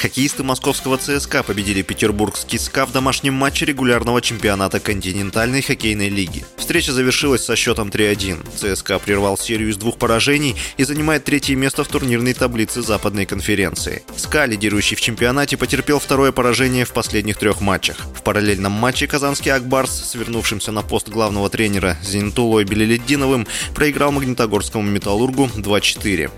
Хоккеисты московского ЦСКА победили петербургский СКА в домашнем матче регулярного чемпионата континентальной хоккейной лиги. Встреча завершилась со счетом 3-1. ЦСКА прервал серию из двух поражений и занимает третье место в турнирной таблице Западной конференции. СКА, лидирующий в чемпионате, потерпел второе поражение в последних трех матчах. В параллельном матче казанский Акбарс, свернувшимся на пост главного тренера Зенитулой Белеледдиновым, проиграл Магнитогорскому Металлургу 2-4.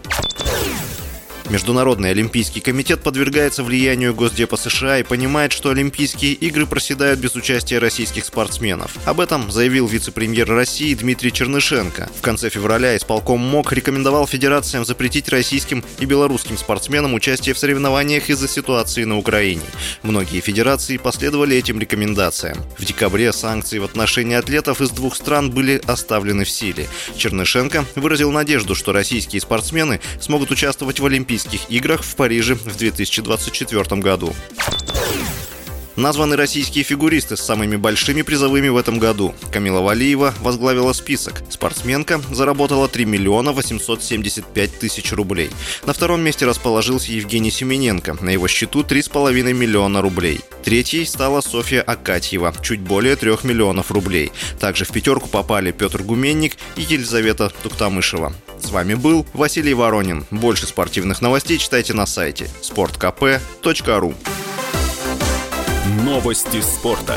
Международный олимпийский комитет подвергается влиянию Госдепа США и понимает, что Олимпийские игры проседают без участия российских спортсменов. Об этом заявил вице-премьер России Дмитрий Чернышенко. В конце февраля исполком МОК рекомендовал федерациям запретить российским и белорусским спортсменам участие в соревнованиях из-за ситуации на Украине. Многие федерации последовали этим рекомендациям. В декабре санкции в отношении атлетов из двух стран были оставлены в силе. Чернышенко выразил надежду, что российские спортсмены смогут участвовать в Олимпийских Олимпийских играх в Париже в 2024 году. Названы российские фигуристы с самыми большими призовыми в этом году. Камила Валиева возглавила список. Спортсменка заработала 3 миллиона 875 тысяч рублей. На втором месте расположился Евгений Семененко. На его счету 3,5 миллиона рублей. Третьей стала Софья Акатьева, чуть более 3 миллионов рублей. Также в пятерку попали Петр Гуменник и Елизавета Туктамышева. С вами был Василий Воронин. Больше спортивных новостей читайте на сайте sportkp.ru Новости спорта.